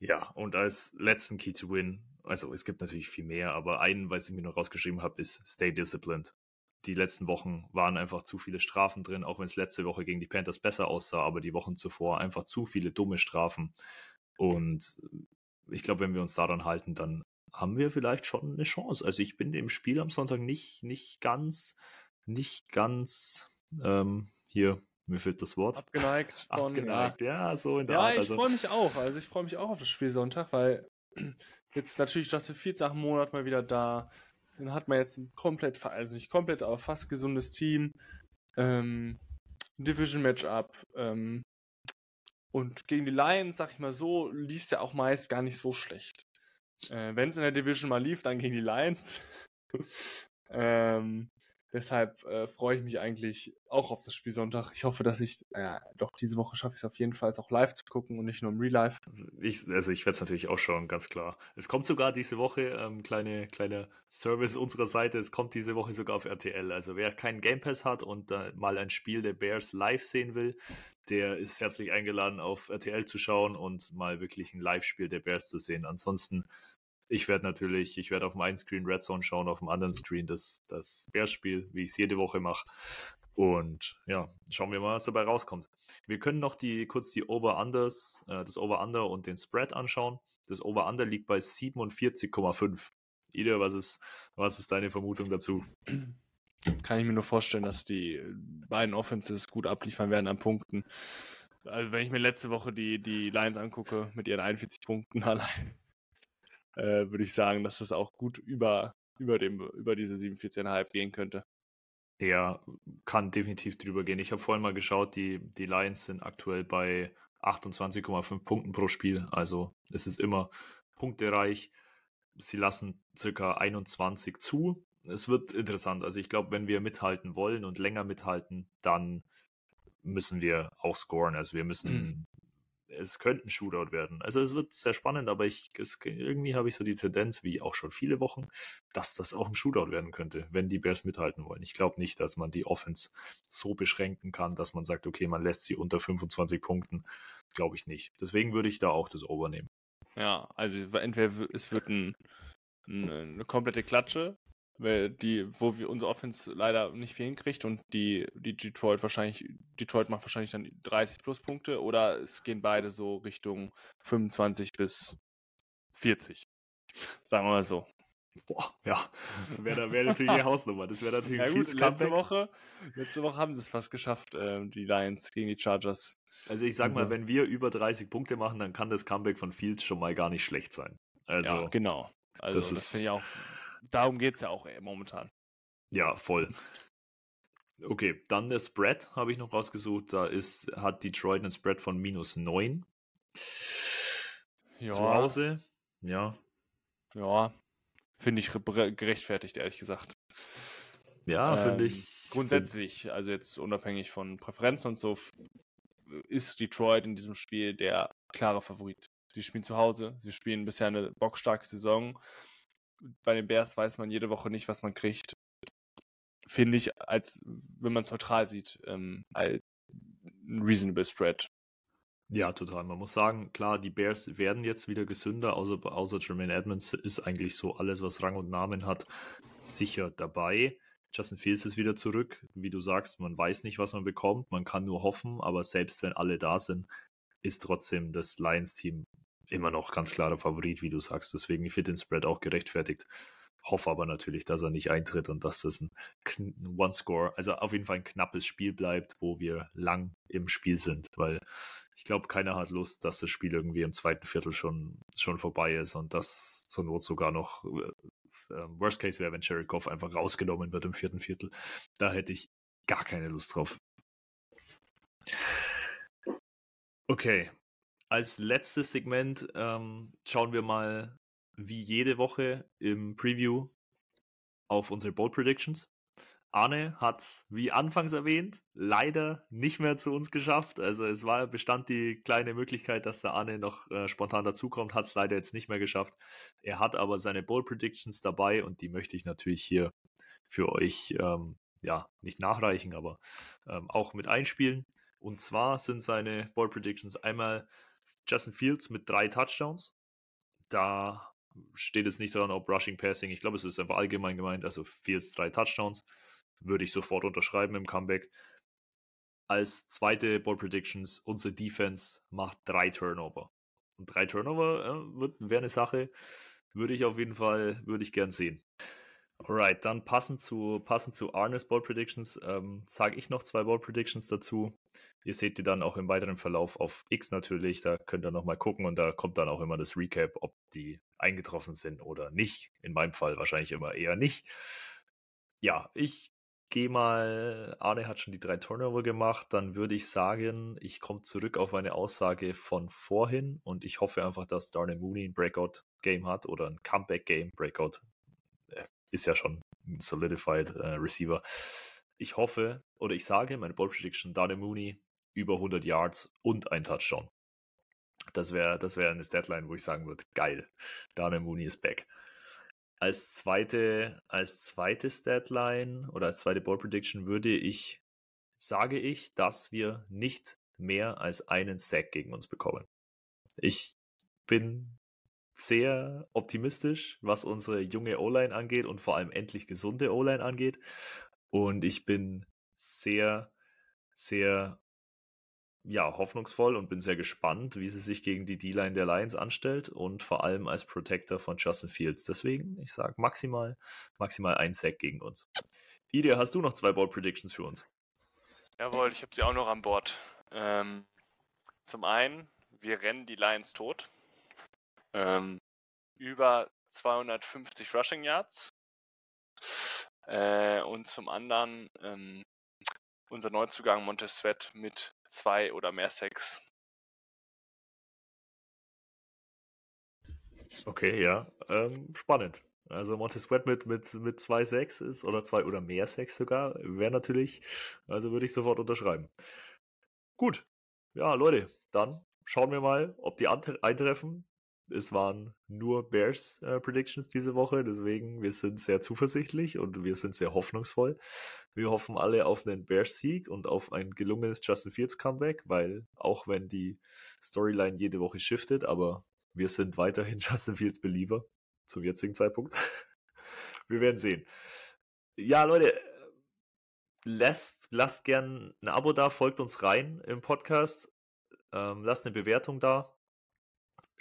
Ja, und als letzten Key to Win also es gibt natürlich viel mehr, aber einen, was ich mir noch rausgeschrieben habe, ist Stay Disciplined. die letzten Wochen waren einfach zu viele Strafen drin, auch wenn es letzte Woche gegen die Panthers besser aussah, aber die Wochen zuvor einfach zu viele dumme Strafen. Und ich glaube, wenn wir uns daran halten, dann haben wir vielleicht schon eine Chance. Also ich bin dem Spiel am Sonntag nicht, nicht ganz, nicht ganz ähm, hier, mir fehlt das Wort. Abgeneigt von. Abgeneigt, ja, so in der Ja, Art. ich Also, freue mich auch. Also ich freue mich auch auf das Spiel Sonntag, weil jetzt natürlich Justin Fields nach einem Monat mal wieder da. Dann hat man jetzt ein komplett, also nicht komplett, aber fast gesundes Team. Ähm, Division Matchup. Ähm, und gegen die Lions, sag ich mal so, lief es ja auch meist gar nicht so schlecht. Äh, Wenn es in der Division mal lief, dann gegen die Lions. ähm, deshalb äh, freue ich mich eigentlich auch auf das Spiel Sonntag. Ich hoffe, dass ich, äh, doch diese Woche schaffe ich es auf jeden Fall, es auch live zu gucken und nicht nur im Real Life. ich, also ich werde es natürlich auch schauen, ganz klar. Es kommt sogar diese Woche, ähm, kleine, kleiner Service unserer Seite, es kommt diese Woche sogar auf RTL. Also wer keinen Game Pass hat und äh, mal ein Spiel der Bears live sehen will, der ist herzlich eingeladen, auf RTL zu schauen und mal wirklich ein Live-Spiel der Bears zu sehen. Ansonsten, ich werde natürlich, ich werde auf dem einen Screen Red Zone schauen, auf dem anderen Screen das, das Bears-Spiel, wie ich es jede Woche mache. Und ja, schauen wir mal, was dabei rauskommt. Wir können noch die kurz die Over-Unders, äh, das Over-Under und den Spread anschauen. Das Over-Under liegt bei 47,5. Ida, was ist, was ist deine Vermutung dazu? Kann ich mir nur vorstellen, dass die beiden Offenses gut abliefern werden an Punkten. Also wenn ich mir letzte Woche die, die Lions angucke mit ihren 41 Punkten allein, äh, würde ich sagen, dass das auch gut über, über, dem, über diese 47,5 gehen könnte. Ja, kann definitiv drüber gehen. Ich habe vorhin mal geschaut, die, die Lions sind aktuell bei 28,5 Punkten pro Spiel. Also es ist immer punktereich. Sie lassen circa 21 zu. Es wird interessant. Also ich glaube, wenn wir mithalten wollen und länger mithalten, dann müssen wir auch scoren. Also wir müssen, es könnte ein Shootout werden. Also es wird sehr spannend, aber ich, es, irgendwie habe ich so die Tendenz, wie auch schon viele Wochen, dass das auch ein Shootout werden könnte, wenn die Bears mithalten wollen. Ich glaube nicht, dass man die Offense so beschränken kann, dass man sagt, okay, man lässt sie unter 25 Punkten. Glaube ich nicht. Deswegen würde ich da auch das Over nehmen. Ja, also entweder es wird ein, ein, eine komplette Klatsche, die, wo wir unsere Offense leider nicht viel hinkriegt und die, die Detroit wahrscheinlich, Detroit macht wahrscheinlich dann 30 Pluspunkte oder es gehen beide so Richtung 25 bis 40. Sagen wir mal so. Boah, ja, wäre wär natürlich die Hausnummer. Das wäre natürlich Ja ein gut, letzte. Woche, letzte Woche haben sie es fast geschafft, ähm, die Lions gegen die Chargers. Also ich sag mal, Also- wenn wir über 30 Punkte machen, dann kann das Comeback von Fields schon mal gar nicht schlecht sein. Also ja, genau. Also das das, finde ich auch, darum geht es ja auch äh, momentan. Ja, voll. Okay, dann der Spread habe ich noch rausgesucht. Da ist, hat Detroit einen Spread von minus 9. Ja, Zu Hause. Ja. Ja, finde ich re- gerechtfertigt, ehrlich gesagt. Ja, finde Ähm, ich. Grundsätzlich, also jetzt unabhängig von Präferenzen und so, ist Detroit in diesem Spiel der klare Favorit. Sie spielen zu Hause, sie spielen bisher eine bockstarke Saison. Bei den Bears weiß man jede Woche nicht, was man kriegt. Finde ich, als wenn man es neutral sieht, ähm, als ein reasonable spread. Ja, total. Man muss sagen, klar, die Bears werden jetzt wieder gesünder, außer, außer Jermaine Edmonds ist eigentlich so alles, was Rang und Namen hat, sicher dabei. Justin Fields ist wieder zurück. Wie du sagst, man weiß nicht, was man bekommt. Man kann nur hoffen, aber selbst wenn alle da sind, ist trotzdem das Lions-Team immer noch ganz klarer Favorit, wie du sagst. Deswegen ich finde den Spread auch gerechtfertigt. Hoffe aber natürlich, dass er nicht eintritt und dass das ein One-Score, also auf jeden Fall ein knappes Spiel bleibt, wo wir lang im Spiel sind, weil ich glaube, keiner hat Lust, dass das Spiel irgendwie im zweiten Viertel schon, schon vorbei ist und das zur Not sogar noch äh, äh, Worst Case wäre, wenn Goff einfach rausgenommen wird im vierten Viertel. Da hätte ich gar keine Lust drauf. Okay, als letztes Segment ähm, schauen wir mal wie jede Woche im Preview auf unsere Bold Predictions. Arne hat es, wie anfangs erwähnt, leider nicht mehr zu uns geschafft. Also es war bestand die kleine Möglichkeit, dass der Arne noch äh, spontan dazukommt, hat es leider jetzt nicht mehr geschafft. Er hat aber seine Bold Predictions dabei und die möchte ich natürlich hier für euch ähm, ja nicht nachreichen, aber ähm, auch mit einspielen. Und zwar sind seine Bold Predictions einmal Justin Fields mit drei Touchdowns. Da steht es nicht dran, ob Rushing, Passing. Ich glaube, es ist einfach allgemein gemeint. Also Fields drei Touchdowns. würde ich sofort unterschreiben im Comeback. Als zweite Ball Predictions, unsere Defense macht drei Turnover. Und drei Turnover äh, wäre eine Sache, würde ich auf jeden Fall, würde ich gern sehen. Alright, dann passend zu, passend zu Arnes Ball Predictions ähm, sage ich noch zwei Ball Predictions dazu. Ihr seht die dann auch im weiteren Verlauf auf X natürlich. Da könnt ihr nochmal gucken und da kommt dann auch immer das Recap, ob die eingetroffen sind oder nicht. In meinem Fall wahrscheinlich immer eher nicht. Ja, ich gehe mal, Arne hat schon die drei Turnover gemacht, dann würde ich sagen, ich komme zurück auf eine Aussage von vorhin und ich hoffe einfach, dass Darnell Mooney ein Breakout-Game hat oder ein Comeback-Game. Breakout ist ja schon ein solidified äh, Receiver. Ich hoffe, oder ich sage, meine Ball Prediction, Darnell Mooney über 100 Yards und ein Touchdown. Das wäre das wär eine Deadline, wo ich sagen würde, geil, Darnell Mooney ist back. Als zweite, als zweites Deadline oder als zweite Ball Prediction würde ich, sage ich, dass wir nicht mehr als einen Sack gegen uns bekommen. Ich bin sehr optimistisch, was unsere junge O-Line angeht und vor allem endlich gesunde O-Line angeht. Und ich bin sehr, sehr ja, hoffnungsvoll und bin sehr gespannt, wie sie sich gegen die D-Line der Lions anstellt und vor allem als Protector von Justin Fields. Deswegen, ich sage maximal, maximal ein Sack gegen uns. Idea, hast du noch zwei Ball Predictions für uns? Jawohl, ich habe sie auch noch an Bord. Ähm, zum einen, wir rennen die Lions tot. Ähm, über 250 Rushing Yards. Äh, und zum anderen ähm, unser Neuzugang Montesvet mit zwei oder mehr Sex. Okay, ja. Ähm, spannend. Also Montesquiet mit, mit, mit zwei Sex ist, oder zwei oder mehr Sex sogar, wäre natürlich, also würde ich sofort unterschreiben. Gut. Ja, Leute, dann schauen wir mal, ob die eintreffen. Es waren nur Bears äh, Predictions diese Woche, deswegen wir sind sehr zuversichtlich und wir sind sehr hoffnungsvoll. Wir hoffen alle auf einen Bears Sieg und auf ein gelungenes Justin Fields Comeback, weil auch wenn die Storyline jede Woche shiftet, aber wir sind weiterhin Justin Fields Believer zum jetzigen Zeitpunkt. wir werden sehen. Ja, Leute, lasst, lasst gern ein Abo da, folgt uns rein im Podcast, ähm, lasst eine Bewertung da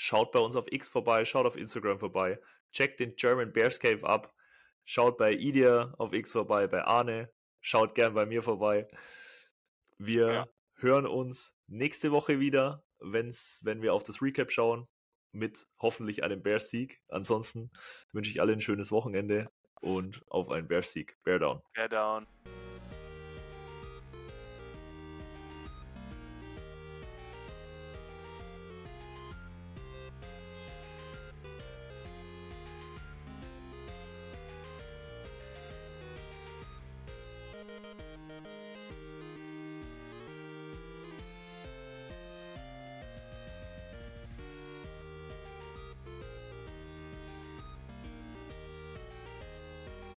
Schaut bei uns auf X vorbei, schaut auf Instagram vorbei, checkt den German Bears Cave ab, schaut bei Idia auf X vorbei, bei Arne, schaut gern bei mir vorbei. Wir ja. hören uns nächste Woche wieder, wenn's, wenn wir auf das Recap schauen, mit hoffentlich einem Bears-Sieg. Ansonsten wünsche ich allen ein schönes Wochenende und auf einen Bears-Sieg. Bear down. Bear down.